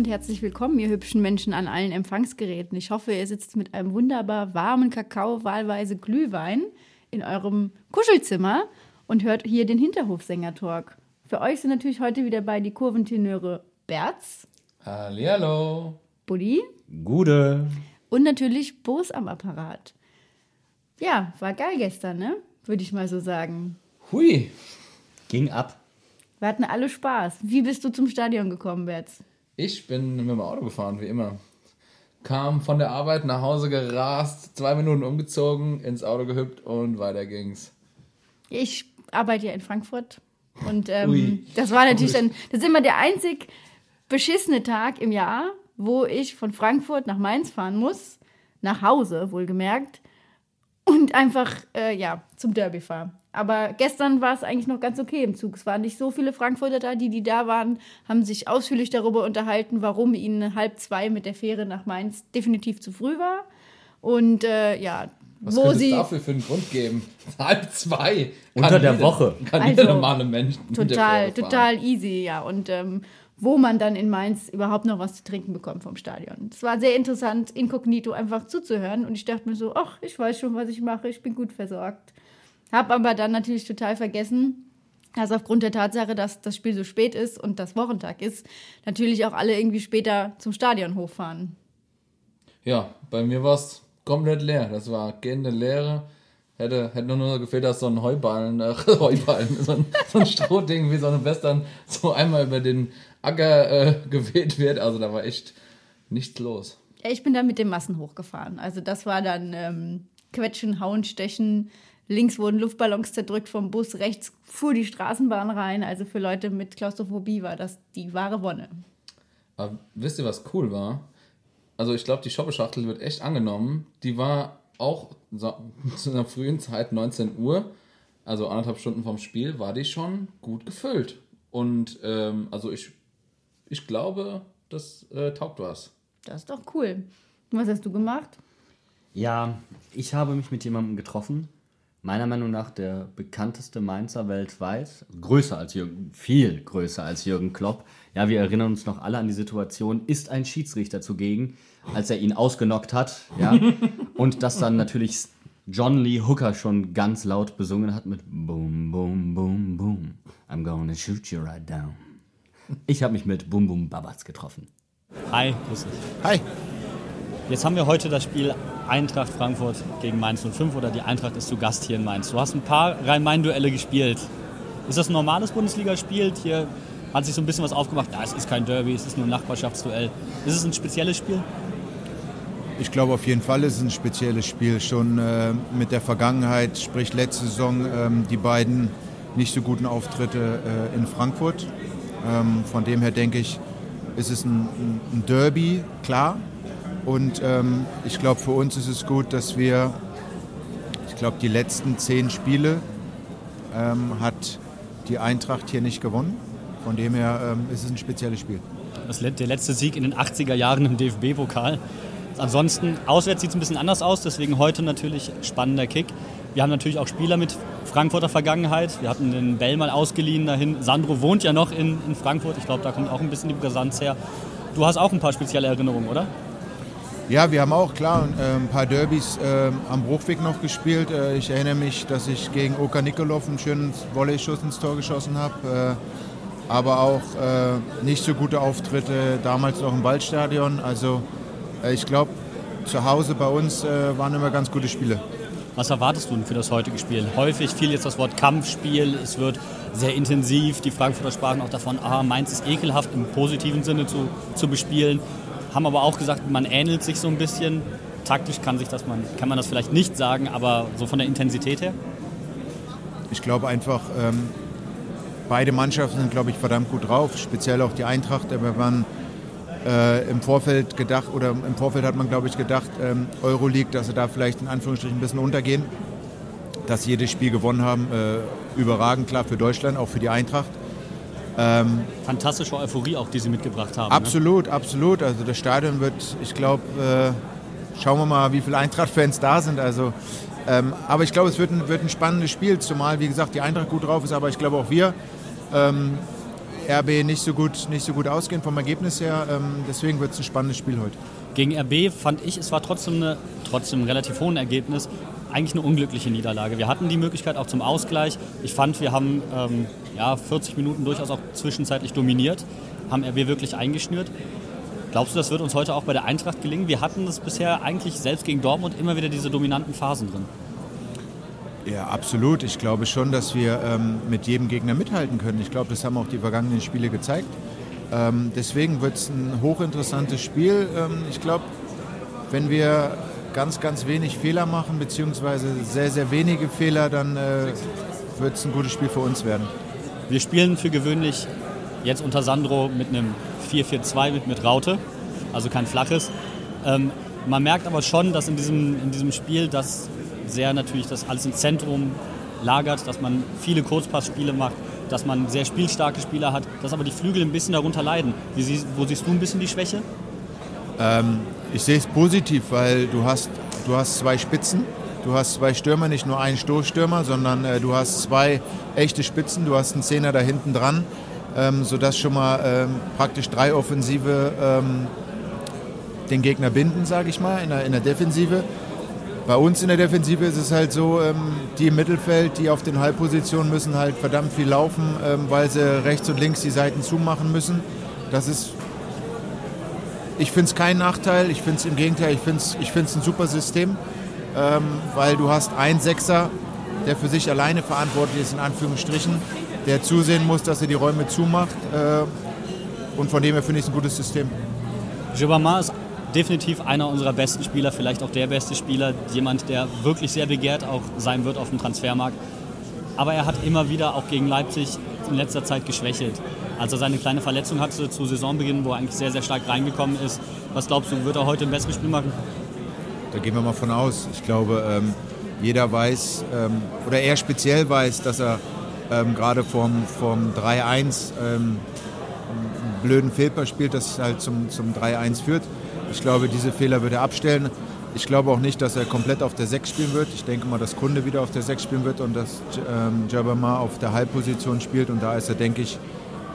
und herzlich willkommen, ihr hübschen Menschen an allen Empfangsgeräten. Ich hoffe, ihr sitzt mit einem wunderbar warmen Kakao, wahlweise Glühwein, in eurem Kuschelzimmer und hört hier den Hinterhofsänger-Talk. Für euch sind natürlich heute wieder bei die Kurventenöre Berz. Hallihallo. Buddy. Gude. Und natürlich Boos am Apparat. Ja, war geil gestern, ne? Würde ich mal so sagen. Hui. Ging ab. Wir hatten alle Spaß. Wie bist du zum Stadion gekommen, Berz? Ich bin mit dem Auto gefahren, wie immer. Kam von der Arbeit nach Hause gerast, zwei Minuten umgezogen, ins Auto gehüpft und weiter ging's. Ich arbeite ja in Frankfurt. Und ähm, das war natürlich dann, das ist immer der einzig beschissene Tag im Jahr, wo ich von Frankfurt nach Mainz fahren muss, nach Hause wohlgemerkt, und einfach, äh, ja, zum Derby fahre. Aber gestern war es eigentlich noch ganz okay im Zug. Es waren nicht so viele Frankfurter da. Die, die da waren, haben sich ausführlich darüber unterhalten, warum ihnen halb zwei mit der Fähre nach Mainz definitiv zu früh war. Und äh, ja, Was wo sie es dafür für einen Grund geben? Halb zwei. Unter Kann der jeder- Woche. Kann Also, jeder normale Mensch. total, fahren. total easy, ja. Und ähm, wo man dann in Mainz überhaupt noch was zu trinken bekommt vom Stadion. Es war sehr interessant, inkognito einfach zuzuhören. Und ich dachte mir so, ach, ich weiß schon, was ich mache, ich bin gut versorgt. Hab aber dann natürlich total vergessen, dass aufgrund der Tatsache, dass das Spiel so spät ist und das Wochentag ist, natürlich auch alle irgendwie später zum Stadion hochfahren. Ja, bei mir war es komplett leer. Das war gehende Leere. Hätte, hätte nur gefehlt, dass so ein Heuballen, äh, Heuballen, so ein, so ein Strohding wie so eine Western so einmal über den Acker äh, geweht wird. Also da war echt nichts los. Ja, ich bin dann mit den Massen hochgefahren. Also das war dann ähm, Quetschen, Hauen, Stechen. Links wurden Luftballons zerdrückt vom Bus, rechts fuhr die Straßenbahn rein. Also für Leute mit Klaustrophobie war das die wahre Wonne. Aber wisst ihr, was cool war? Also ich glaube, die Shoppeschachtel wird echt angenommen. Die war auch so, zu einer frühen Zeit, 19 Uhr, also anderthalb Stunden vom Spiel, war die schon gut gefüllt. Und ähm, also ich, ich glaube, das äh, taugt was. Das ist doch cool. Und was hast du gemacht? Ja, ich habe mich mit jemandem getroffen. Meiner Meinung nach der bekannteste Mainzer weltweit. Größer als Jürgen, viel größer als Jürgen Klopp. Ja, wir erinnern uns noch alle an die Situation. Ist ein Schiedsrichter zugegen, als er ihn ausgenockt hat. Ja. Und das dann natürlich John Lee Hooker schon ganz laut besungen hat mit Boom, Boom, Boom, Boom. I'm gonna shoot you right down. Ich habe mich mit Boom Boom Babatz getroffen. Hi, grüß dich. Hi. Jetzt haben wir heute das Spiel Eintracht Frankfurt gegen Mainz 05 oder die Eintracht ist zu Gast hier in Mainz. Du hast ein paar Rhein-Main-Duelle gespielt. Ist das ein normales Bundesligaspiel? Hier hat sich so ein bisschen was aufgemacht. Ja, es ist kein Derby, es ist nur ein Nachbarschaftsduell. Ist es ein spezielles Spiel? Ich glaube auf jeden Fall ist es ein spezielles Spiel. Schon äh, mit der Vergangenheit, sprich letzte Saison, ähm, die beiden nicht so guten Auftritte äh, in Frankfurt. Ähm, von dem her denke ich, ist es ein, ein Derby, klar. Und ähm, ich glaube, für uns ist es gut, dass wir, ich glaube, die letzten zehn Spiele ähm, hat die Eintracht hier nicht gewonnen. Von dem her ähm, ist es ein spezielles Spiel. Das, der letzte Sieg in den 80er Jahren im DFB-Pokal. Ansonsten, auswärts sieht es ein bisschen anders aus, deswegen heute natürlich spannender Kick. Wir haben natürlich auch Spieler mit Frankfurter Vergangenheit. Wir hatten den Bell mal ausgeliehen dahin. Sandro wohnt ja noch in, in Frankfurt. Ich glaube, da kommt auch ein bisschen die Brisanz her. Du hast auch ein paar spezielle Erinnerungen, oder? Ja, wir haben auch klar ein paar Derbys äh, am Bruchweg noch gespielt. Äh, ich erinnere mich, dass ich gegen Oka Nikolov einen schönen Volley-Schuss ins Tor geschossen habe. Äh, aber auch äh, nicht so gute Auftritte damals noch im Waldstadion. Also ich glaube, zu Hause bei uns waren immer ganz gute Spiele. Was erwartest du denn für das heutige Spiel? Häufig fiel jetzt das Wort Kampfspiel. Es wird sehr intensiv. Die Frankfurter sprachen auch davon, ah, Mainz ist ekelhaft im positiven Sinne zu, zu bespielen. Haben aber auch gesagt, man ähnelt sich so ein bisschen. Taktisch kann, sich das man, kann man das vielleicht nicht sagen, aber so von der Intensität her? Ich glaube einfach, ähm, beide Mannschaften sind, glaube ich, verdammt gut drauf. Speziell auch die Eintracht. Wir waren äh, im Vorfeld gedacht, oder im Vorfeld hat man, glaube ich, gedacht, ähm, Euroleague, dass sie da vielleicht in Anführungsstrichen ein bisschen untergehen. Dass sie jedes Spiel gewonnen haben, äh, überragend, klar für Deutschland, auch für die Eintracht. Ähm, Fantastische Euphorie auch, die sie mitgebracht haben. absolut, absolut. Also das Stadion wird, ich glaube, äh, schauen wir mal, wie viele Eintracht-Fans da sind. Also, ähm, aber ich glaube, es wird ein, wird ein spannendes Spiel, zumal, wie gesagt, die Eintracht gut drauf ist, aber ich glaube auch wir. Ähm, RB nicht so gut, nicht so gut ausgehen vom Ergebnis her. Ähm, deswegen wird es ein spannendes Spiel heute. Gegen RB fand ich, es war trotzdem, eine, trotzdem ein relativ hohen Ergebnis, eigentlich eine unglückliche Niederlage. Wir hatten die Möglichkeit auch zum Ausgleich. Ich fand, wir haben ähm, ja, 40 Minuten durchaus auch zwischenzeitlich dominiert, haben RB wirklich eingeschnürt. Glaubst du, das wird uns heute auch bei der Eintracht gelingen? Wir hatten das bisher eigentlich selbst gegen Dortmund immer wieder diese dominanten Phasen drin. Ja, absolut. Ich glaube schon, dass wir ähm, mit jedem Gegner mithalten können. Ich glaube, das haben auch die vergangenen Spiele gezeigt. Ähm, deswegen wird es ein hochinteressantes Spiel. Ähm, ich glaube, wenn wir ganz, ganz wenig Fehler machen, beziehungsweise sehr, sehr wenige Fehler, dann äh, wird es ein gutes Spiel für uns werden. Wir spielen für gewöhnlich jetzt unter Sandro mit einem 4-4-2 mit, mit Raute, also kein flaches. Ähm, man merkt aber schon, dass in diesem, in diesem Spiel das sehr natürlich das alles im Zentrum lagert, dass man viele Kurzpassspiele macht, dass man sehr spielstarke Spieler hat, dass aber die Flügel ein bisschen darunter leiden. Wie, wo siehst du ein bisschen die Schwäche? Ähm, ich sehe es positiv, weil du hast, du hast zwei Spitzen, du hast zwei Stürmer, nicht nur einen Stoßstürmer, sondern äh, du hast zwei echte Spitzen, du hast einen Zehner da hinten dran, ähm, sodass schon mal ähm, praktisch drei Offensive ähm, den Gegner binden, sage ich mal, in der, in der Defensive. Bei uns in der Defensive ist es halt so, ähm, die im Mittelfeld, die auf den Halbpositionen müssen halt verdammt viel laufen, ähm, weil sie rechts und links die Seiten zumachen müssen. Das ist, ich finde es kein Nachteil, ich finde es im Gegenteil, ich finde es ich ein super System, ähm, weil du hast einen Sechser, der für sich alleine verantwortlich ist, in Anführungsstrichen, der zusehen muss, dass er die Räume zumacht. Äh, und von dem her finde ich es ein gutes System. Gibama ist definitiv einer unserer besten Spieler, vielleicht auch der beste Spieler, jemand, der wirklich sehr begehrt auch sein wird auf dem Transfermarkt. Aber er hat immer wieder auch gegen Leipzig in letzter Zeit geschwächelt. Als er seine kleine Verletzung hatte zu Saisonbeginn, wo er eigentlich sehr, sehr stark reingekommen ist, was glaubst du, wird er heute ein besseres Spiel machen? Da gehen wir mal von aus. Ich glaube, ähm, jeder weiß, ähm, oder er speziell weiß, dass er ähm, gerade vom, vom 3-1 ähm, einen blöden Fehlpass spielt, das halt zum, zum 3-1 führt. Ich glaube, diese Fehler wird er abstellen. Ich glaube auch nicht, dass er komplett auf der 6 spielen wird. Ich denke mal, dass Kunde wieder auf der 6 spielen wird und dass ähm, Jabama auf der Halbposition spielt. Und da ist er, denke ich,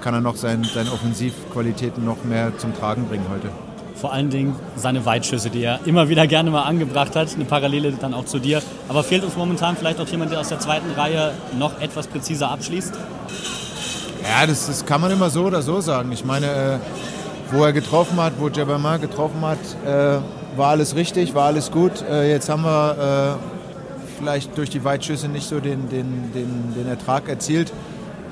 kann er noch sein, seine Offensivqualitäten noch mehr zum Tragen bringen heute. Vor allen Dingen seine Weitschüsse, die er immer wieder gerne mal angebracht hat. Eine Parallele dann auch zu dir. Aber fehlt uns momentan vielleicht auch jemand, der aus der zweiten Reihe noch etwas präziser abschließt? Ja, das, das kann man immer so oder so sagen. Ich meine, äh, wo er getroffen hat, wo Jabama getroffen hat, äh, war alles richtig, war alles gut. Äh, jetzt haben wir äh, vielleicht durch die Weitschüsse nicht so den, den, den, den Ertrag erzielt.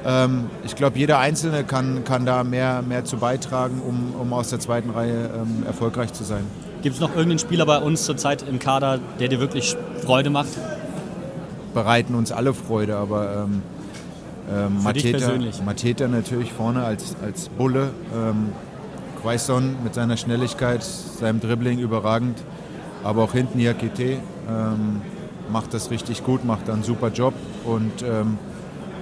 Ähm, ich glaube, jeder Einzelne kann, kann da mehr, mehr zu beitragen, um, um aus der zweiten Reihe ähm, erfolgreich zu sein. Gibt es noch irgendeinen Spieler bei uns zurzeit im Kader, der dir wirklich Freude macht? Bereiten uns alle Freude, aber ähm, ähm, Mateta, Mateta natürlich vorne als, als Bulle. Ähm, Quaison mit seiner Schnelligkeit, seinem Dribbling überragend. Aber auch hinten Jakite ähm, macht das richtig gut, macht einen super Job. Und ähm,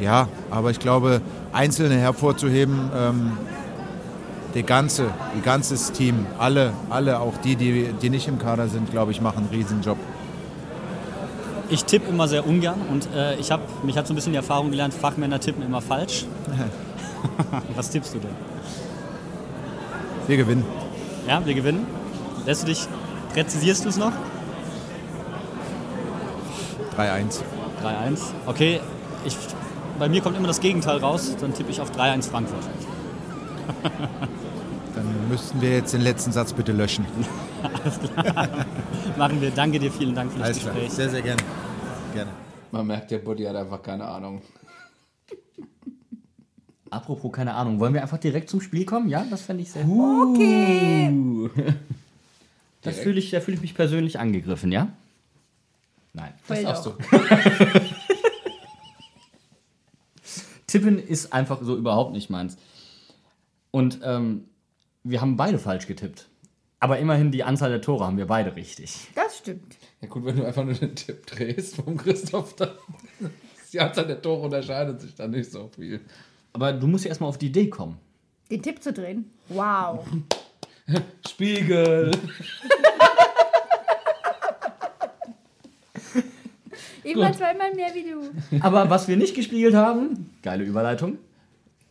ja, aber ich glaube, Einzelne hervorzuheben, ähm, der ganze, die ganzes Team, alle, alle, auch die, die, die nicht im Kader sind, glaube ich, machen einen Riesenjob. Ich tippe immer sehr ungern und äh, ich habe mich hat so ein bisschen die Erfahrung gelernt, Fachmänner tippen immer falsch. Was tippst du denn? Wir gewinnen. Ja, wir gewinnen. Lässt du dich, präzisierst du es noch? 3-1. 3-1. Okay, ich, bei mir kommt immer das Gegenteil raus, dann tippe ich auf 3-1 Frankfurt. dann müssten wir jetzt den letzten Satz bitte löschen. Alles klar. Machen wir. Danke dir, vielen Dank für das Alles Gespräch. Klar. Sehr, sehr gerne. gerne. Man merkt, der Buddy hat einfach keine Ahnung. Apropos, keine Ahnung, wollen wir einfach direkt zum Spiel kommen? Ja, das fände ich sehr gut. Okay. Das fühle ich, da fühle ich mich persönlich angegriffen, ja? Nein, das darfst du. Tippen ist einfach so überhaupt nicht meins. Und ähm, wir haben beide falsch getippt. Aber immerhin die Anzahl der Tore haben wir beide richtig. Das stimmt. Ja gut, wenn du einfach nur den Tipp drehst vom Christoph, dann die Anzahl der Tore unterscheidet sich dann nicht so viel. Aber du musst ja erstmal auf die Idee kommen. Den Tipp zu drehen? Wow. Spiegel. ich war zweimal mehr wie du. Aber was wir nicht gespiegelt haben, geile Überleitung,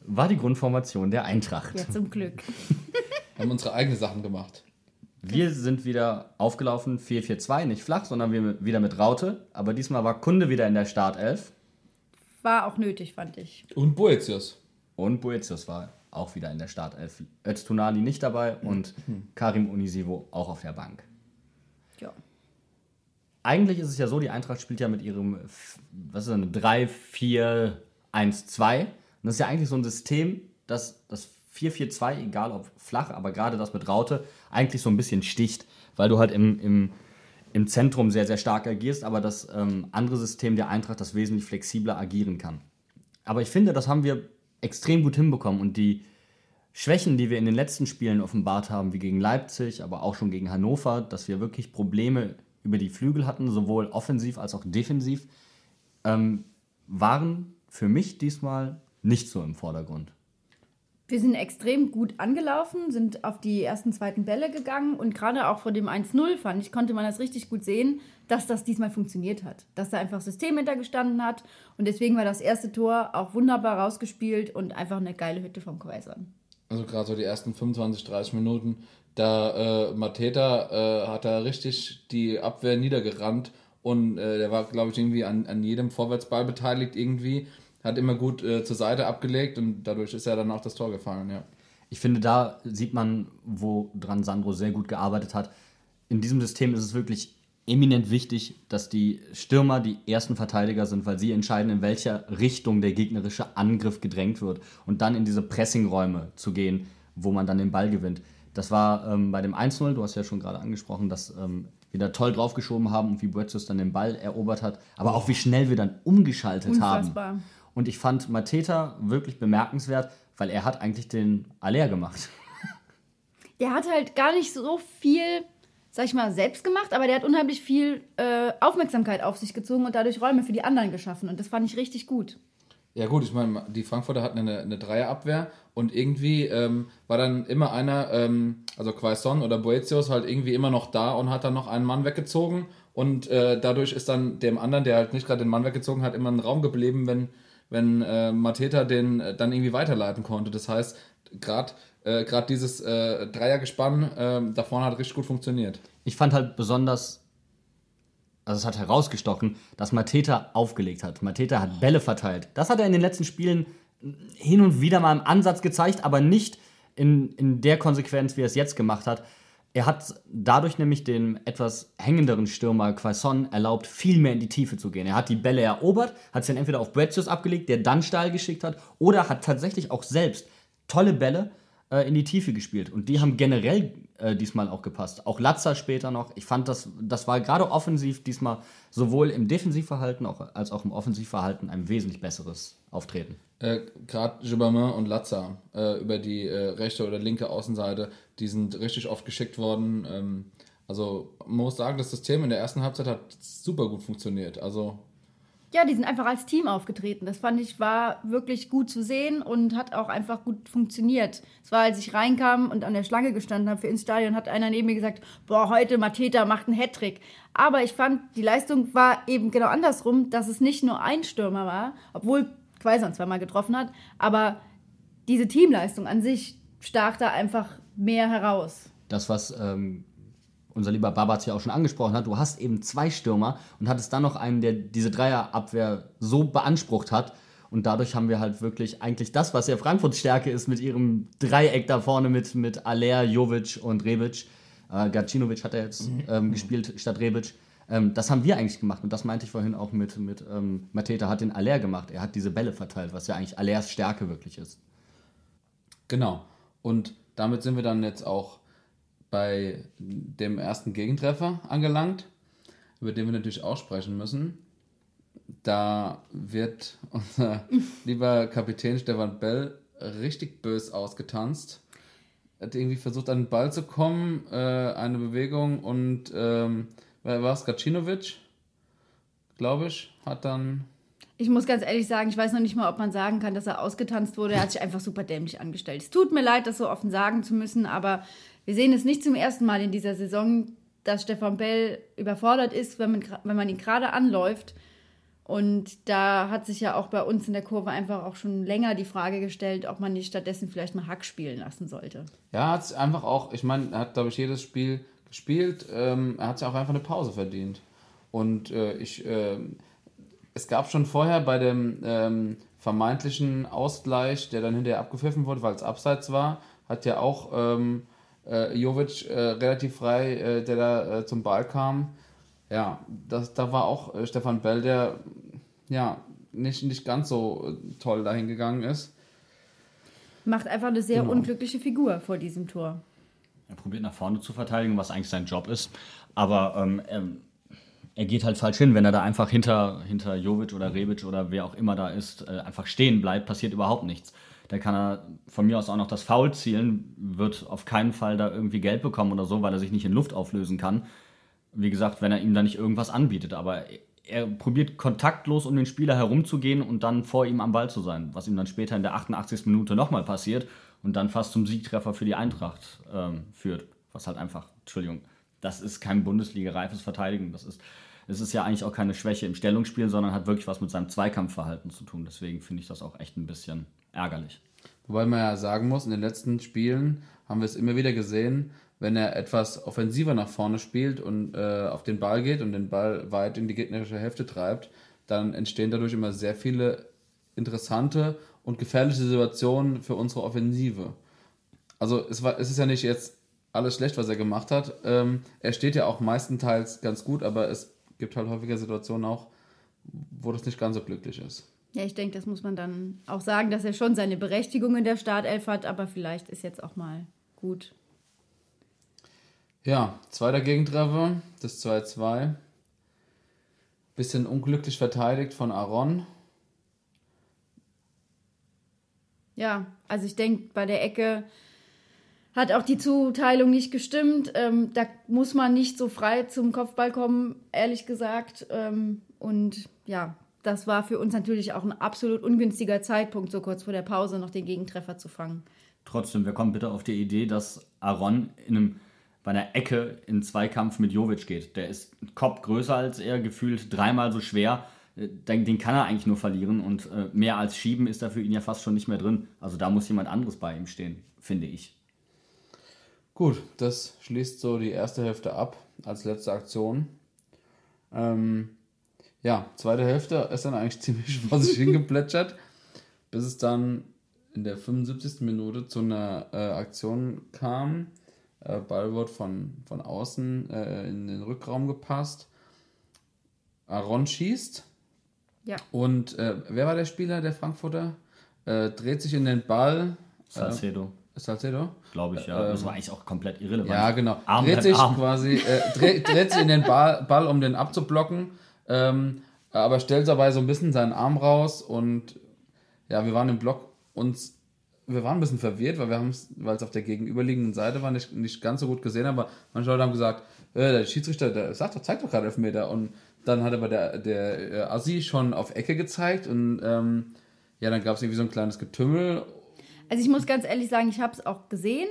war die Grundformation der Eintracht. Ja, zum Glück. Wir haben unsere eigenen Sachen gemacht. Wir sind wieder aufgelaufen, 4-4-2, nicht flach, sondern wir wieder mit Raute. Aber diesmal war Kunde wieder in der Startelf. War auch nötig, fand ich. Und Boetius. Und Boetius war auch wieder in der Startelf. Öztunali nicht dabei und Karim Unisivo auch auf der Bank. Ja. Eigentlich ist es ja so, die Eintracht spielt ja mit ihrem, was ist das, 3-4-1-2. Und das ist ja eigentlich so ein System, das das 4-4-2, egal ob flach, aber gerade das mit Raute, eigentlich so ein bisschen sticht, weil du halt im, im, im Zentrum sehr, sehr stark agierst, aber das ähm, andere System der Eintracht das wesentlich flexibler agieren kann. Aber ich finde, das haben wir extrem gut hinbekommen und die Schwächen, die wir in den letzten Spielen offenbart haben, wie gegen Leipzig, aber auch schon gegen Hannover, dass wir wirklich Probleme über die Flügel hatten, sowohl offensiv als auch defensiv, ähm, waren für mich diesmal nicht so im Vordergrund. Wir sind extrem gut angelaufen, sind auf die ersten, zweiten Bälle gegangen und gerade auch vor dem 1-0 fand ich, konnte man das richtig gut sehen, dass das diesmal funktioniert hat. Dass da einfach System hintergestanden hat und deswegen war das erste Tor auch wunderbar rausgespielt und einfach eine geile Hütte vom Quaisern. Also gerade so die ersten 25, 30 Minuten, da äh, Mateta äh, hat da richtig die Abwehr niedergerannt und äh, der war, glaube ich, irgendwie an, an jedem Vorwärtsball beteiligt irgendwie hat immer gut äh, zur Seite abgelegt und dadurch ist ja dann auch das Tor gefallen, ja. Ich finde, da sieht man, woran Sandro sehr gut gearbeitet hat. In diesem System ist es wirklich eminent wichtig, dass die Stürmer die ersten Verteidiger sind, weil sie entscheiden, in welcher Richtung der gegnerische Angriff gedrängt wird und dann in diese Pressingräume zu gehen, wo man dann den Ball gewinnt. Das war ähm, bei dem 1-0, du hast ja schon gerade angesprochen, dass ähm, wir da toll draufgeschoben haben und wie Boetius dann den Ball erobert hat, aber auch wie schnell wir dann umgeschaltet Unfassbar. haben. Und ich fand Mateta wirklich bemerkenswert, weil er hat eigentlich den Aller gemacht. Der hat halt gar nicht so viel, sag ich mal, selbst gemacht, aber der hat unheimlich viel äh, Aufmerksamkeit auf sich gezogen und dadurch Räume für die anderen geschaffen. Und das fand ich richtig gut. Ja gut, ich meine, die Frankfurter hatten eine, eine Dreierabwehr und irgendwie ähm, war dann immer einer, ähm, also Quaison oder Boetius halt irgendwie immer noch da und hat dann noch einen Mann weggezogen und äh, dadurch ist dann dem anderen, der halt nicht gerade den Mann weggezogen hat, immer ein Raum geblieben, wenn, wenn äh, Mateta den äh, dann irgendwie weiterleiten konnte. Das heißt, gerade äh, gerade dieses äh, Dreiergespann äh, da vorne hat richtig gut funktioniert. Ich fand halt besonders, also es hat herausgestochen, dass Mateta aufgelegt hat. Mateta hat Bälle verteilt. Das hat er in den letzten Spielen hin und wieder mal im Ansatz gezeigt, aber nicht in, in der Konsequenz, wie er es jetzt gemacht hat. Er hat dadurch nämlich den etwas hängenderen Stürmer Quaison erlaubt, viel mehr in die Tiefe zu gehen. Er hat die Bälle erobert, hat sie dann entweder auf Bretius abgelegt, der dann steil geschickt hat, oder hat tatsächlich auch selbst tolle Bälle äh, in die Tiefe gespielt. Und die haben generell äh, diesmal auch gepasst. Auch Latzer später noch. Ich fand, das, das war gerade offensiv diesmal sowohl im Defensivverhalten auch, als auch im Offensivverhalten ein wesentlich besseres Auftreten. Äh, Gerade Gibbermann und Latza äh, über die äh, rechte oder linke Außenseite, die sind richtig oft geschickt worden. Ähm, also man muss sagen, das System in der ersten Halbzeit hat super gut funktioniert. Also Ja, die sind einfach als Team aufgetreten. Das fand ich war wirklich gut zu sehen und hat auch einfach gut funktioniert. Es war, als ich reinkam und an der Schlange gestanden habe für ins Stadion, hat einer neben mir gesagt, boah, heute Mateta macht einen Hattrick. Aber ich fand, die Leistung war eben genau andersrum, dass es nicht nur ein Stürmer war, obwohl Quaison zweimal getroffen hat, aber diese Teamleistung an sich stach da einfach mehr heraus. Das, was ähm, unser lieber Babatz ja auch schon angesprochen hat, du hast eben zwei Stürmer und hattest dann noch einen, der diese Dreierabwehr so beansprucht hat. Und dadurch haben wir halt wirklich eigentlich das, was ja Frankfurts Stärke ist, mit ihrem Dreieck da vorne mit, mit Aller, Jovic und Rebic. Äh, Gacinovic hat er jetzt ähm, gespielt statt Rebic. Ähm, das haben wir eigentlich gemacht. Und das meinte ich vorhin auch mit, mit ähm, Mateta hat den Aller gemacht. Er hat diese Bälle verteilt, was ja eigentlich Allers Stärke wirklich ist. Genau. Und damit sind wir dann jetzt auch bei dem ersten Gegentreffer angelangt, über den wir natürlich auch sprechen müssen. Da wird unser lieber Kapitän Stefan Bell richtig bös ausgetanzt. Hat irgendwie versucht, an den Ball zu kommen, äh, eine Bewegung und ähm, war es? Gacinovic, glaube ich, hat dann Ich muss ganz ehrlich sagen, ich weiß noch nicht mal, ob man sagen kann, dass er ausgetanzt wurde. Er hat sich einfach super dämlich angestellt. Es tut mir leid, das so offen sagen zu müssen, aber wir sehen es nicht zum ersten Mal in dieser Saison, dass Stefan Bell überfordert ist, wenn man, wenn man ihn gerade anläuft Und da hat sich ja auch bei uns in der Kurve einfach auch schon länger die Frage gestellt, ob man nicht stattdessen vielleicht mal Hack spielen lassen sollte. Ja, hat es einfach auch, ich meine, er hat, glaube ich, jedes Spiel gespielt. Ähm, er hat sich auch einfach eine Pause verdient. Und äh, ich, äh, es gab schon vorher bei dem ähm, vermeintlichen Ausgleich, der dann hinterher abgepfiffen wurde, weil es abseits war, hat ja auch ähm, äh, Jovic äh, relativ frei, äh, der da äh, zum Ball kam. Ja, das, da war auch äh, Stefan Bell, der ja nicht, nicht ganz so äh, toll dahin gegangen ist. Macht einfach eine sehr genau. unglückliche Figur vor diesem Tor. Er probiert nach vorne zu verteidigen, was eigentlich sein Job ist. Aber ähm, er, er, geht halt falsch hin. Wenn er da einfach hinter, hinter Jovic oder Rebic oder wer auch immer da ist, äh, einfach stehen bleibt, passiert überhaupt nichts. Da kann er von mir aus auch noch das Foul zielen, wird auf keinen Fall da irgendwie Geld bekommen oder so, weil er sich nicht in Luft auflösen kann. Wie gesagt, wenn er ihm da nicht irgendwas anbietet. Aber er probiert kontaktlos um den Spieler herumzugehen und dann vor ihm am Ball zu sein, was ihm dann später in der 88. Minute nochmal passiert und dann fast zum Siegtreffer für die Eintracht ähm, führt. Was halt einfach, Entschuldigung, das ist kein Bundesliga-reifes Verteidigen. Das ist, es ist ja eigentlich auch keine Schwäche im Stellungsspiel, sondern hat wirklich was mit seinem Zweikampfverhalten zu tun. Deswegen finde ich das auch echt ein bisschen ärgerlich. Wobei man ja sagen muss, in den letzten Spielen haben wir es immer wieder gesehen, wenn er etwas offensiver nach vorne spielt und äh, auf den Ball geht und den Ball weit in die gegnerische Hälfte treibt, dann entstehen dadurch immer sehr viele interessante und gefährliche Situationen für unsere Offensive. Also es, war, es ist ja nicht jetzt alles schlecht, was er gemacht hat. Ähm, er steht ja auch meistenteils ganz gut, aber es gibt halt häufiger Situationen auch, wo das nicht ganz so glücklich ist. Ja, ich denke, das muss man dann auch sagen, dass er schon seine Berechtigung in der Startelf hat, aber vielleicht ist jetzt auch mal gut. Ja, zweiter Gegentreffer, das 2-2. Bisschen unglücklich verteidigt von Aaron. Ja, also ich denke, bei der Ecke hat auch die Zuteilung nicht gestimmt. Ähm, da muss man nicht so frei zum Kopfball kommen, ehrlich gesagt. Ähm, und ja, das war für uns natürlich auch ein absolut ungünstiger Zeitpunkt, so kurz vor der Pause noch den Gegentreffer zu fangen. Trotzdem, wir kommen bitte auf die Idee, dass Aaron in einem, bei einer Ecke in Zweikampf mit Jovic geht. Der ist Kopf größer als er, gefühlt dreimal so schwer äh, den kann er eigentlich nur verlieren und äh, mehr als schieben ist da für ihn ja fast schon nicht mehr drin. Also da muss jemand anderes bei ihm stehen, finde ich. Gut, das schließt so die erste Hälfte ab als letzte Aktion. Ähm, ja, zweite Hälfte ist dann eigentlich ziemlich vor sich hingeplätschert, bis es dann in der 75. Minute zu einer äh, Aktion kam. Äh, Ball wird von, von außen äh, in den Rückraum gepasst. Aaron schießt ja. Und äh, wer war der Spieler, der Frankfurter? Äh, dreht sich in den Ball. Salcedo. Äh, Salcedo? Glaube ich, ja. Das war eigentlich auch komplett irrelevant. Ja, genau. Arm dreht sich Arm. quasi, äh, dreht, dreht sich in den Ball, Ball um den abzublocken, ähm, aber stellt dabei so ein bisschen seinen Arm raus und ja, wir waren im Block uns wir waren ein bisschen verwirrt, weil wir haben es, weil es auf der gegenüberliegenden Seite war, nicht, nicht ganz so gut gesehen, aber manche Leute haben gesagt, äh, der Schiedsrichter, der sagt doch, zeigt doch gerade Elfmeter und dann hat aber der, der äh, Assi schon auf Ecke gezeigt und ähm, ja, dann gab es irgendwie so ein kleines Getümmel. Also ich muss ganz ehrlich sagen, ich habe es auch gesehen,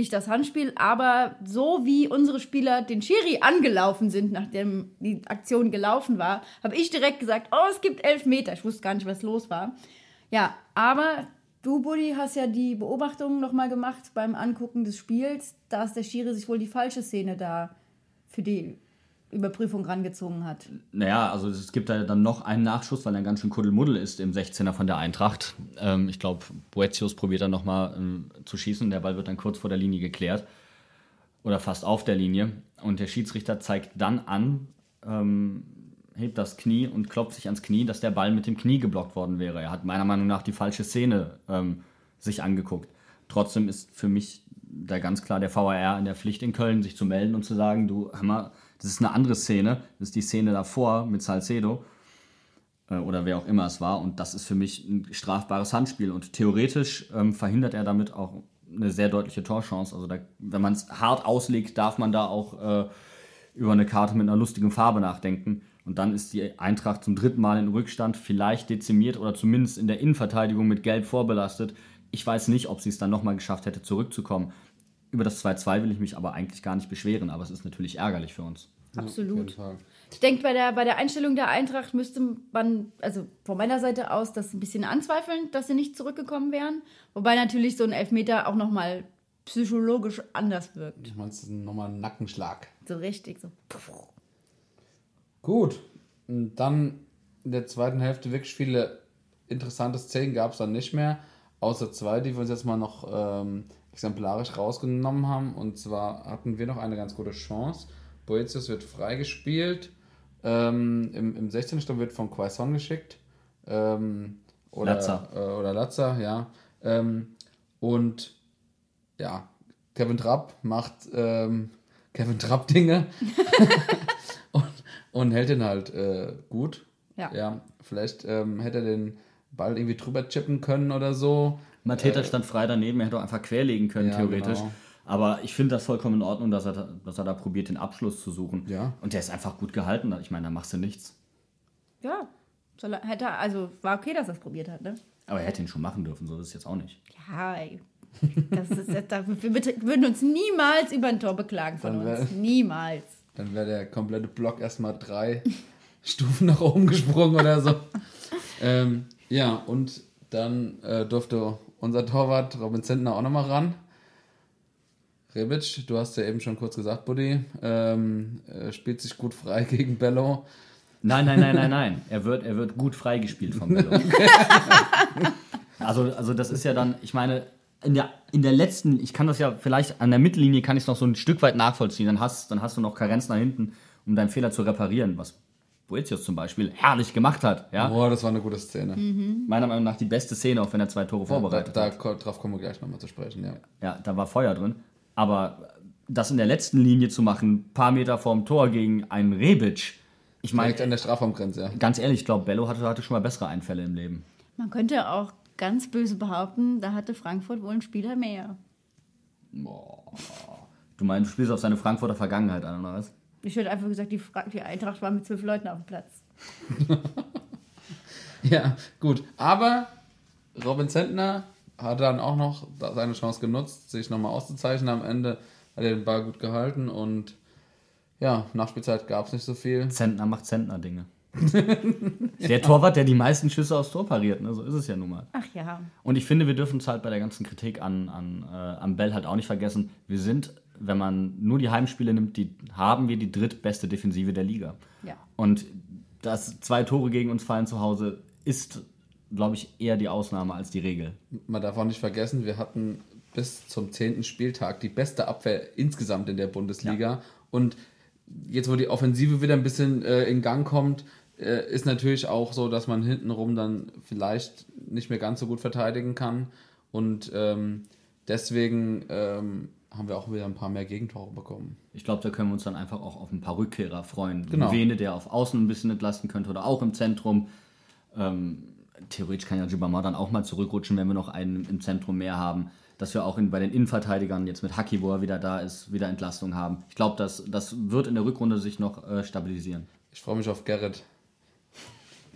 nicht das Handspiel, aber so wie unsere Spieler den Schiri angelaufen sind, nachdem die Aktion gelaufen war, habe ich direkt gesagt, oh, es gibt elf Meter. Ich wusste gar nicht, was los war. Ja, aber du, Buddy, hast ja die Beobachtung nochmal gemacht beim Angucken des Spiels, dass der Schiri sich wohl die falsche Szene da für die Überprüfung rangezogen hat. Naja, also es gibt da dann noch einen Nachschuss, weil er ganz schön Kuddelmuddel ist im 16er von der Eintracht. Ähm, ich glaube, Boetius probiert dann nochmal ähm, zu schießen. Der Ball wird dann kurz vor der Linie geklärt. Oder fast auf der Linie. Und der Schiedsrichter zeigt dann an, ähm, hebt das Knie und klopft sich ans Knie, dass der Ball mit dem Knie geblockt worden wäre. Er hat meiner Meinung nach die falsche Szene ähm, sich angeguckt. Trotzdem ist für mich da ganz klar der VAR in der Pflicht in Köln, sich zu melden und zu sagen, du, Hammer, das ist eine andere Szene. Das ist die Szene davor mit Salcedo äh, oder wer auch immer es war. Und das ist für mich ein strafbares Handspiel. Und theoretisch ähm, verhindert er damit auch eine sehr deutliche Torchance. Also da, wenn man es hart auslegt, darf man da auch äh, über eine Karte mit einer lustigen Farbe nachdenken. Und dann ist die Eintracht zum dritten Mal in Rückstand, vielleicht dezimiert oder zumindest in der Innenverteidigung mit Gelb vorbelastet. Ich weiß nicht, ob sie es dann nochmal geschafft hätte, zurückzukommen. Über das 2-2 will ich mich aber eigentlich gar nicht beschweren, aber es ist natürlich ärgerlich für uns. Absolut. Ich denke, bei der, bei der Einstellung der Eintracht müsste man, also von meiner Seite aus, das ein bisschen anzweifeln, dass sie nicht zurückgekommen wären. Wobei natürlich so ein Elfmeter auch nochmal psychologisch anders wirkt. Ich meine, es ist nochmal ein Nackenschlag. So richtig, so. Gut. Und dann in der zweiten Hälfte wirklich viele interessante Szenen gab es dann nicht mehr. Außer zwei, die wir uns jetzt mal noch ähm, exemplarisch rausgenommen haben. Und zwar hatten wir noch eine ganz gute Chance. Boetius wird freigespielt. Ähm, im, Im 16. Sturm wird von Quaison geschickt. Ähm, oder Latza. Äh, oder Latza, ja. Ähm, und ja, Kevin Trapp macht ähm, Kevin Trapp Dinge und, und, hält den halt äh, gut. Ja. ja vielleicht ähm, hätte er den Ball irgendwie drüber chippen können oder so. Mateta äh, stand frei daneben, er hätte auch einfach querlegen können, ja, theoretisch. Genau. Aber ich finde das vollkommen in Ordnung, dass er, dass er da probiert, den Abschluss zu suchen. Ja. Und der ist einfach gut gehalten. Ich meine, da machst du nichts. Ja, hätte also war okay, dass er es probiert hat, ne? Aber er hätte ihn schon machen dürfen, so ist es jetzt auch nicht. Ja, ey. Das ist, das, wir würden uns niemals über ein Tor beklagen von wär, uns. Niemals. Dann wäre der komplette Block erstmal drei Stufen nach oben gesprungen oder so. ähm, ja, und dann äh, durfte unser Torwart Robin Zentner auch nochmal ran. Rebic, du hast ja eben schon kurz gesagt, Buddy, ähm, äh, spielt sich gut frei gegen Bello. Nein, nein, nein, nein, nein. Er wird, er wird gut freigespielt von Bello. also, also das ist ja dann, ich meine, in der, in der letzten, ich kann das ja vielleicht an der Mittellinie kann ich es noch so ein Stück weit nachvollziehen. Dann hast, dann hast du noch Karenz nach hinten, um deinen Fehler zu reparieren, was Boetius zum Beispiel herrlich gemacht hat. Ja? Boah, das war eine gute Szene. Mhm. Meiner Meinung nach die beste Szene, auch wenn er zwei Tore ja, vorbereitet da, hat. Darauf kommen wir gleich nochmal zu sprechen, ja. Ja, da war Feuer drin. Aber das in der letzten Linie zu machen, paar Meter vorm Tor gegen einen Rebic, ich meine. Direkt an der Strafraumgrenze, ja. Ganz ehrlich, ich glaube, Bello hatte, hatte schon mal bessere Einfälle im Leben. Man könnte auch ganz böse behaupten, da hatte Frankfurt wohl einen Spieler mehr. Boah. Du meinst, du spielst auf seine Frankfurter Vergangenheit an, oder was? Ich hätte einfach gesagt, die, die Eintracht war mit zwölf Leuten auf dem Platz. ja, gut. Aber Robin Zentner hat dann auch noch seine Chance genutzt, sich nochmal auszuzeichnen. Am Ende hat er den Ball gut gehalten und ja, Nachspielzeit gab es nicht so viel. Zentner macht Zentner-Dinge. der Torwart, der die meisten Schüsse aufs Tor pariert, ne? so ist es ja nun mal. Ach ja. Und ich finde, wir dürfen es halt bei der ganzen Kritik an, an, äh, am Bell halt auch nicht vergessen. Wir sind, wenn man nur die Heimspiele nimmt, die, haben wir die drittbeste Defensive der Liga. Ja. Und dass zwei Tore gegen uns fallen zu Hause, ist, glaube ich, eher die Ausnahme als die Regel. Man darf auch nicht vergessen, wir hatten bis zum zehnten Spieltag die beste Abwehr insgesamt in der Bundesliga. Ja. Und jetzt, wo die Offensive wieder ein bisschen äh, in Gang kommt, äh, ist natürlich auch so, dass man hintenrum dann vielleicht nicht mehr ganz so gut verteidigen kann. Und ähm, deswegen ähm, haben wir auch wieder ein paar mehr Gegentore bekommen. Ich glaube, da können wir uns dann einfach auch auf ein paar Rückkehrer freuen. Genau. Vene, der auf Außen ein bisschen entlasten könnte oder auch im Zentrum. Ähm, theoretisch kann ja Jibama dann auch mal zurückrutschen, wenn wir noch einen im Zentrum mehr haben. Dass wir auch in, bei den Innenverteidigern jetzt mit Haki, wo er wieder da ist, wieder Entlastung haben. Ich glaube, das, das wird in der Rückrunde sich noch äh, stabilisieren. Ich freue mich auf Gerrit.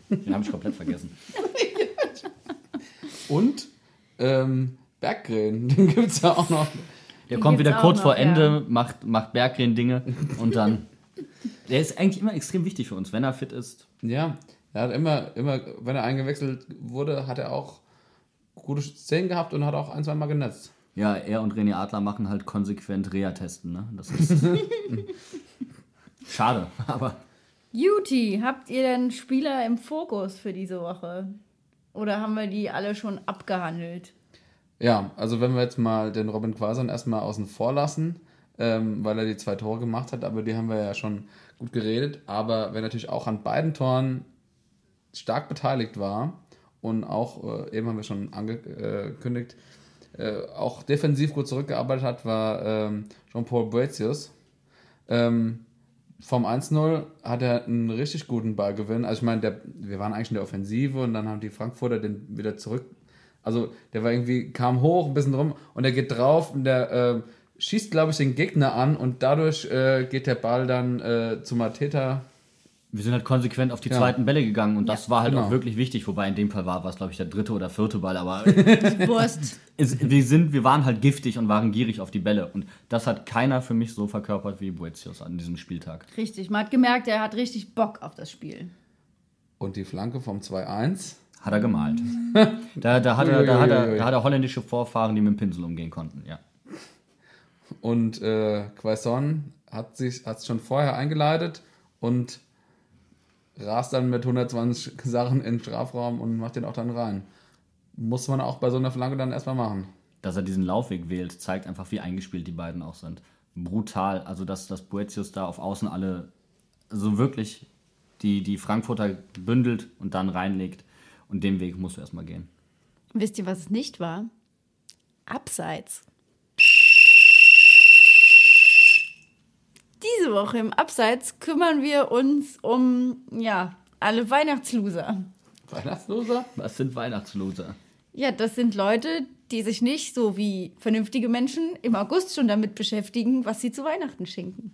Den habe ich komplett vergessen. Und ähm, Berggren, den gibt es ja auch noch. Der den kommt wieder kurz noch, vor Ende, ja. macht, macht Berggren Dinge und dann. Der ist eigentlich immer extrem wichtig für uns, wenn er fit ist. Ja, er hat immer, immer, wenn er eingewechselt wurde, hat er auch gute Szenen gehabt und hat auch ein, zwei Mal genetzt. Ja, er und René Adler machen halt konsequent Reha-Testen, ne? Das ist. Schade, aber. Juti, habt ihr denn Spieler im Fokus für diese Woche? Oder haben wir die alle schon abgehandelt? Ja, also wenn wir jetzt mal den Robin Quason erstmal außen vor lassen, ähm, weil er die zwei Tore gemacht hat, aber die haben wir ja schon gut geredet. Aber wer natürlich auch an beiden Toren stark beteiligt war und auch, äh, eben haben wir schon angekündigt, äh, auch defensiv gut zurückgearbeitet hat, war ähm, Jean-Paul Boetius. Ähm, vom 1-0 hat er einen richtig guten Ballgewinn. Also ich meine, wir waren eigentlich in der Offensive und dann haben die Frankfurter den wieder zurück. Also der war irgendwie, kam hoch, ein bisschen rum und er geht drauf und der äh, schießt, glaube ich, den Gegner an und dadurch äh, geht der Ball dann äh, zu Mateta wir sind halt konsequent auf die Ja. zweiten Bälle gegangen und das war halt genau. auch wirklich wichtig. Wobei in dem Fall war, es, glaube ich, der dritte oder vierte Ball, aber Wurst. es, wir, sind, wir waren halt giftig und waren gierig auf die Bälle. Und das hat keiner für mich so verkörpert wie Boetius an diesem Spieltag. Richtig, man hat gemerkt, er hat richtig Bock auf das Spiel. Und die Flanke vom 2-1. Hat er gemalt. da, da, hat er, da, hat er, da hat er holländische Vorfahren, die mit dem Pinsel umgehen konnten, ja. Und äh, Quaison hat sich hat schon vorher eingeleitet und rast dann mit 120 Sachen in den Strafraum und macht den auch dann rein. Muss man auch bei so einer Flanke dann erstmal machen. Dass er diesen Laufweg wählt, zeigt einfach, wie eingespielt die beiden auch sind. Brutal. Also, dass, dass Boetius da auf Außen alle, also wirklich die, die Frankfurter bündelt und dann reinlegt. Und den Weg musst du erstmal gehen. Wisst ihr, was es nicht war? Abseits. Diese Woche im Abseits kümmern wir uns um, ja, alle Weihnachtsloser. Weihnachtsloser? Was sind Weihnachtsloser? Ja, das sind Leute, die sich nicht so wie vernünftige Menschen im August schon damit beschäftigen, was sie zu Weihnachten schenken.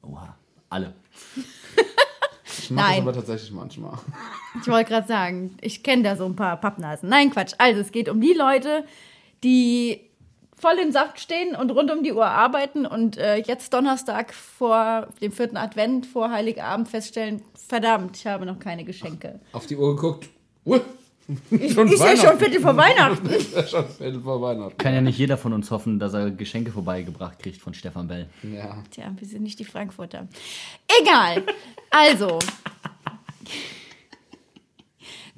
Oha, alle. Ich mache das aber tatsächlich manchmal. Ich wollte gerade sagen, ich kenne da so ein paar Pappnasen. Nein, Quatsch. Also es geht um die Leute, die voll im Saft stehen und rund um die Uhr arbeiten und äh, jetzt Donnerstag vor dem vierten Advent, vor Heiligabend feststellen, verdammt, ich habe noch keine Geschenke. Auf die Uhr geguckt. Uh, Ich, Schon ist ja schon. Viertel vor Weihnachten. ist ja schon Viertel vor Weihnachten. Kann ja nicht jeder von uns hoffen, dass er Geschenke vorbeigebracht kriegt von Stefan Bell. Ja. Tja, wir sind nicht die Frankfurter. Egal. Also.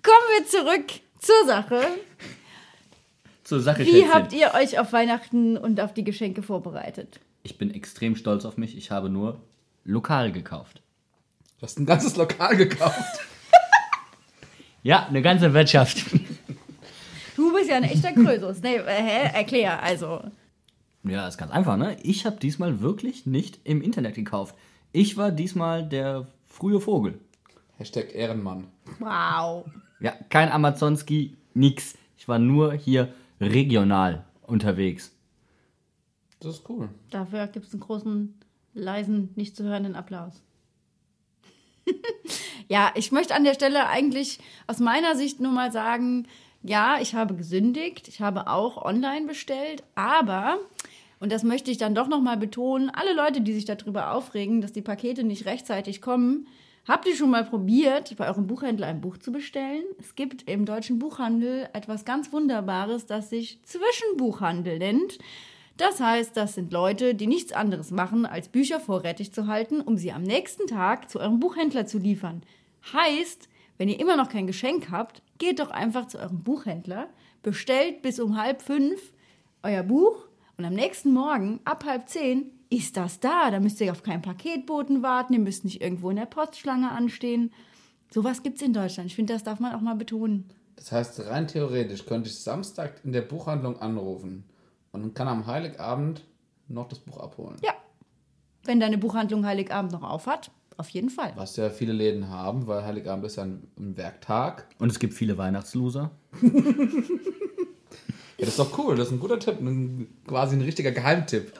Kommen wir zurück zur Sache. Zur Sache, Wie Schätzchen. habt ihr euch auf Weihnachten und auf die Geschenke vorbereitet? Ich bin extrem stolz auf mich. Ich habe nur lokal gekauft. Du hast ein ganzes Lokal gekauft. Ja, eine ganze Wirtschaft. Du bist ja ein echter Krösus. Nee, äh, hä? Erklär, also. Ja, ist ganz einfach, ne? Ich habe diesmal wirklich nicht im Internet gekauft. Ich war diesmal der frühe Vogel. Hashtag Ehrenmann. Wow. Ja, kein Amazonski, nix. Ich war nur hier regional unterwegs. Das ist cool. Dafür gibt es einen großen, leisen, nicht zu hörenden Applaus. ja, ich möchte an der Stelle eigentlich aus meiner Sicht nur mal sagen, ja, ich habe gesündigt, ich habe auch online bestellt, aber, und das möchte ich dann doch nochmal betonen, alle Leute, die sich darüber aufregen, dass die Pakete nicht rechtzeitig kommen, habt ihr schon mal probiert, bei eurem Buchhändler ein Buch zu bestellen? Es gibt im deutschen Buchhandel etwas ganz Wunderbares, das sich Zwischenbuchhandel nennt. Das heißt, das sind Leute, die nichts anderes machen, als Bücher vorrätig zu halten, um sie am nächsten Tag zu eurem Buchhändler zu liefern. Heißt, wenn ihr immer noch kein Geschenk habt, geht doch einfach zu eurem Buchhändler, bestellt bis um halb fünf euer Buch und am nächsten Morgen ab halb zehn ist das da. Da müsst ihr auf keinen Paketboten warten, ihr müsst nicht irgendwo in der Postschlange anstehen. Sowas gibt's in Deutschland. Ich finde, das darf man auch mal betonen. Das heißt, rein theoretisch könnte ich Samstag in der Buchhandlung anrufen und kann am Heiligabend noch das Buch abholen. Ja. Wenn deine Buchhandlung Heiligabend noch auf hat, auf jeden Fall. Was ja viele Läden haben, weil Heiligabend ist ja ein, ein Werktag. Und es gibt viele Weihnachtsloser. Ja, das ist doch cool, das ist ein guter Tipp, ein, quasi ein richtiger Geheimtipp.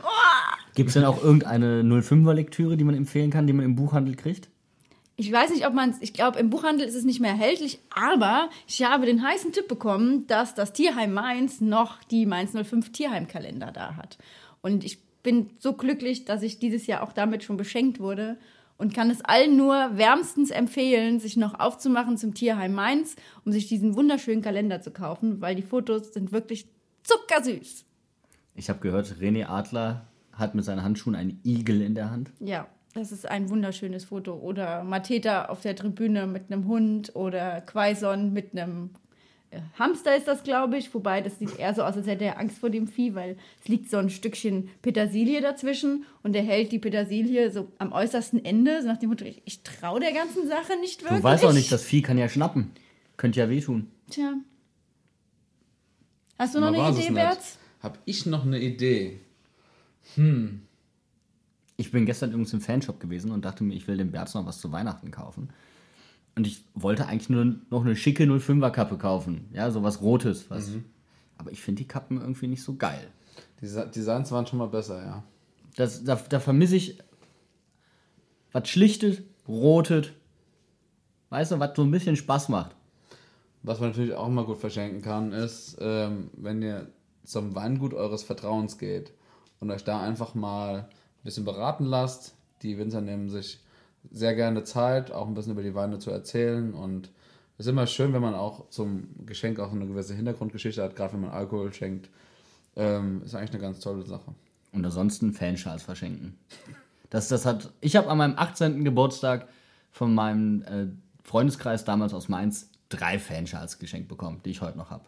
Gibt es denn auch irgendeine 05er-Lektüre, die man empfehlen kann, die man im Buchhandel kriegt? Ich weiß nicht, ob man ich glaube, im Buchhandel ist es nicht mehr erhältlich, aber ich habe den heißen Tipp bekommen, dass das Tierheim Mainz noch die Mainz 05 Tierheimkalender da hat. Und ich bin so glücklich, dass ich dieses Jahr auch damit schon beschenkt wurde und kann es allen nur wärmstens empfehlen, sich noch aufzumachen zum Tierheim Mainz, um sich diesen wunderschönen Kalender zu kaufen, weil die Fotos sind wirklich zuckersüß. Ich habe gehört, René Adler hat mit seinen Handschuhen einen Igel in der Hand. Ja, das ist ein wunderschönes Foto. Oder Mateta auf der Tribüne mit einem Hund oder Quaison mit einem äh, Hamster ist das, glaube ich. Wobei, das sieht eher so aus, als hätte er Angst vor dem Vieh, weil es liegt so ein Stückchen Petersilie dazwischen und er hält die Petersilie so am äußersten Ende, so nach dem Motto, ich, ich traue der ganzen Sache nicht wirklich. Du weißt auch nicht, das Vieh kann ja schnappen. Könnte ja wehtun. Tja. Hast du noch Man eine Idee. Berz? Hab ich noch eine Idee? Ich bin gestern übrigens im Fanshop gewesen und dachte mir, ich will dem Berz noch was zu Weihnachten kaufen. Und ich wollte eigentlich nur noch eine schicke 05er Kappe kaufen. Ja, sowas Rotes. Was. Aber ich finde die Kappen irgendwie nicht so geil. Die Designs waren schon mal besser, ja. Das, da, da vermisse ich was Schlichtes, rotet. Weißt du, was so ein bisschen Spaß macht? Was man natürlich auch immer gut verschenken kann, ist, ähm, wenn ihr zum Weingut eures Vertrauens geht und euch da einfach mal ein bisschen beraten lasst. Die Winzer nehmen sich sehr gerne Zeit, auch ein bisschen über die Weine zu erzählen und es ist immer schön, wenn man auch zum Geschenk auch eine gewisse Hintergrundgeschichte hat, gerade wenn man Alkohol schenkt. Ähm, ist eigentlich eine ganz tolle Sache. Und ansonsten Fanschals verschenken. Das, das hat, ich habe an meinem 18. Geburtstag von meinem äh, Freundeskreis damals aus Mainz drei Fanschals geschenkt bekommen, die ich heute noch habe.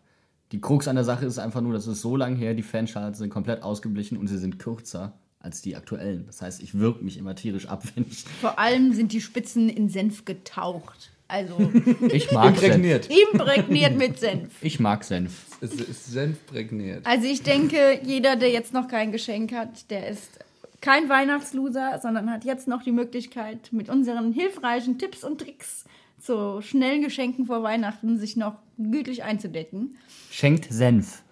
Die Krux an der Sache ist einfach nur, dass es so lange her, die Fanschals sind komplett ausgeblichen und sie sind kürzer als die aktuellen. Das heißt, ich wirke mich immer tierisch ab, wenn ich. Vor allem sind die Spitzen in Senf getaucht. Also Ich mag Imprägniert. Senf. imprägniert mit Senf. Ich mag Senf. Es ist senfprägniert. Also ich denke, jeder, der jetzt noch kein Geschenk hat, der ist kein Weihnachtsloser, sondern hat jetzt noch die Möglichkeit, mit unseren hilfreichen Tipps und Tricks zu schnellen Geschenken vor Weihnachten sich noch gütlich einzudecken. Schenkt Senf.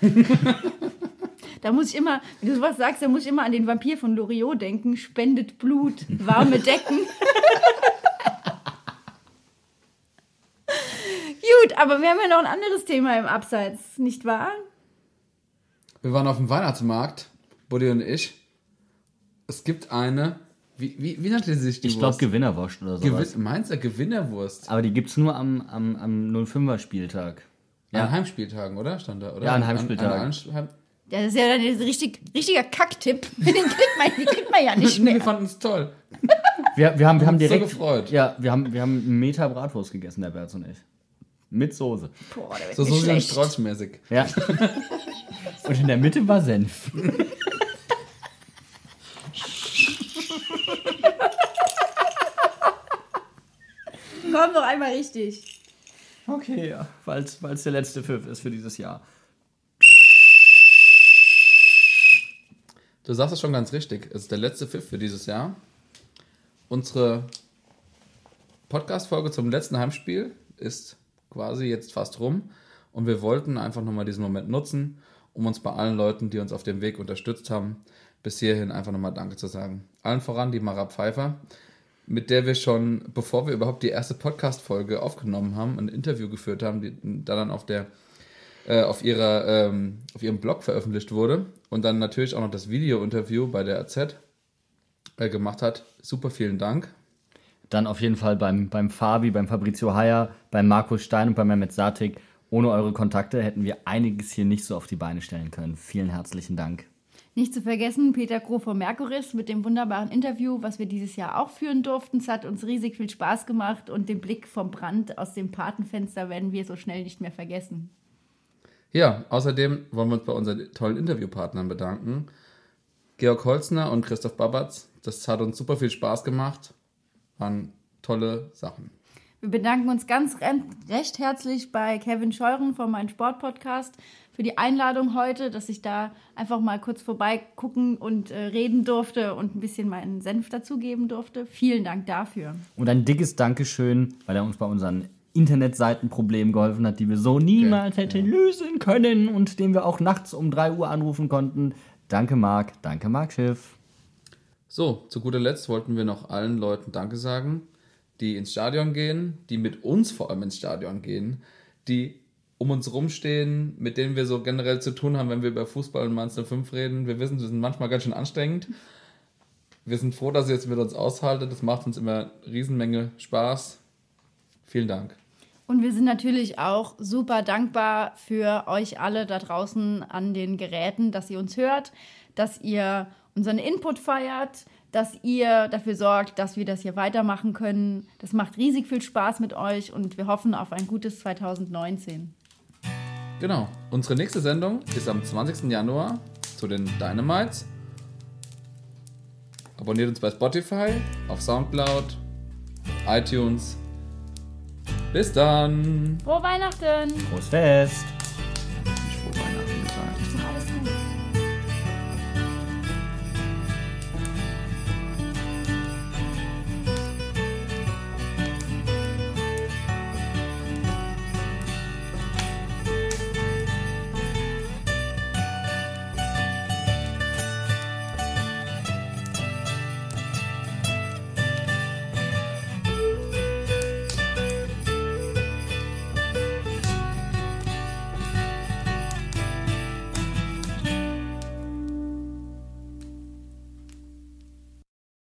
Da muss ich immer, wenn du sowas sagst, da muss ich immer an den Vampir von Loriot denken. Spendet Blut, warme Decken. Gut, aber wir haben ja noch ein anderes Thema im Abseits, nicht wahr? Wir waren auf dem Weihnachtsmarkt, Buddy und ich. Es gibt eine, wie, wie, wie nannte sie sich die Ich glaube Wurst? Gewinnerwurst oder sowas. Gewin meinst du Gewinnerwurst? Aber die gibt es nur am, am, am 05er Spieltag. An Heimspieltagen, oder? Stand da, oder? Ja, an Heimspieltagen. An, an, Heim Das ist ja dann ein richtig, richtiger Kacktipp. Den kriegt man, den kriegt man ja nicht wir mehr. fanden es toll. Wir, wir haben, wir haben uns so direkt. gefreut. Ja, wir haben, wir haben einen Meter Bratwurst gegessen, der Berz und ich. Mit Soße. Boah, der wird So, mir so wie schlecht. Strolchmäßig. Ja. und in der Mitte war Senf. Komm doch einmal richtig. Okay, ja. Weil es der letzte Pfiff ist für dieses Jahr. Du sagst es schon ganz richtig. Es ist der letzte Pfiff für dieses Jahr. Unsere Podcast-Folge zum letzten Heimspiel ist quasi jetzt fast rum. Und wir wollten einfach nochmal diesen Moment nutzen, um uns bei allen Leuten, die uns auf dem Weg unterstützt haben, bis hierhin einfach nochmal Danke zu sagen. Allen voran die Mara Pfeiffer, mit der wir schon, bevor wir überhaupt die erste Podcast-Folge aufgenommen haben, ein Interview geführt haben, die da dann auf der äh, auf, ihrer, ähm, auf ihrem Blog veröffentlicht wurde und dann natürlich auch noch das Video-Interview bei der AZ äh, gemacht hat. Super, vielen Dank. Dann auf jeden Fall beim, beim Fabi, beim Fabrizio Heyer, beim Markus Stein und beim Mehmet Satik. Ohne eure Kontakte hätten wir einiges hier nicht so auf die Beine stellen können. Vielen herzlichen Dank. Nicht zu vergessen, Peter Kroh von Merkuris mit dem wunderbaren Interview, was wir dieses Jahr auch führen durften. Es hat uns riesig viel Spaß gemacht und den Blick vom Brand aus dem Patenfenster werden wir so schnell nicht mehr vergessen. Ja, außerdem wollen wir uns bei unseren tollen Interviewpartnern bedanken. Georg Holzner und Christoph Babatz. Das hat uns super viel Spaß gemacht. Waren tolle Sachen. Wir bedanken uns ganz re- recht herzlich bei Kevin Scheuren von meinem Sportpodcast für die Einladung heute, dass ich da einfach mal kurz vorbeigucken und äh, reden durfte und ein bisschen meinen Senf dazugeben durfte. Vielen Dank dafür. Und ein dickes Dankeschön, weil er uns bei unseren Internetseitenproblemen geholfen hat, die wir so niemals hätten lösen können und den wir auch nachts um 3 Uhr anrufen konnten. Danke, Marc. Danke, Marc Schiff. So, zu guter Letzt wollten wir noch allen Leuten Danke sagen, die ins Stadion gehen, die mit uns vor allem ins Stadion gehen, die um uns rumstehen, mit denen wir so generell zu tun haben, wenn wir über Fußball und Mainz 05 reden. Wir wissen, sie sind manchmal ganz schön anstrengend. Wir sind froh, dass ihr jetzt mit uns aushaltet. Das macht uns immer eine Riesenmenge Spaß. Vielen Dank. Und wir sind natürlich auch super dankbar für euch alle da draußen an den Geräten, dass ihr uns hört, dass ihr unseren Input feiert, dass ihr dafür sorgt, dass wir das hier weitermachen können. Das macht riesig viel Spaß mit euch und wir hoffen auf ein gutes 2019. Genau. Unsere nächste Sendung ist am 20. Januar zu den Dynamites. Abonniert uns bei Spotify, auf Soundcloud, iTunes. Bis dann! Frohe Weihnachten! Prost Fest!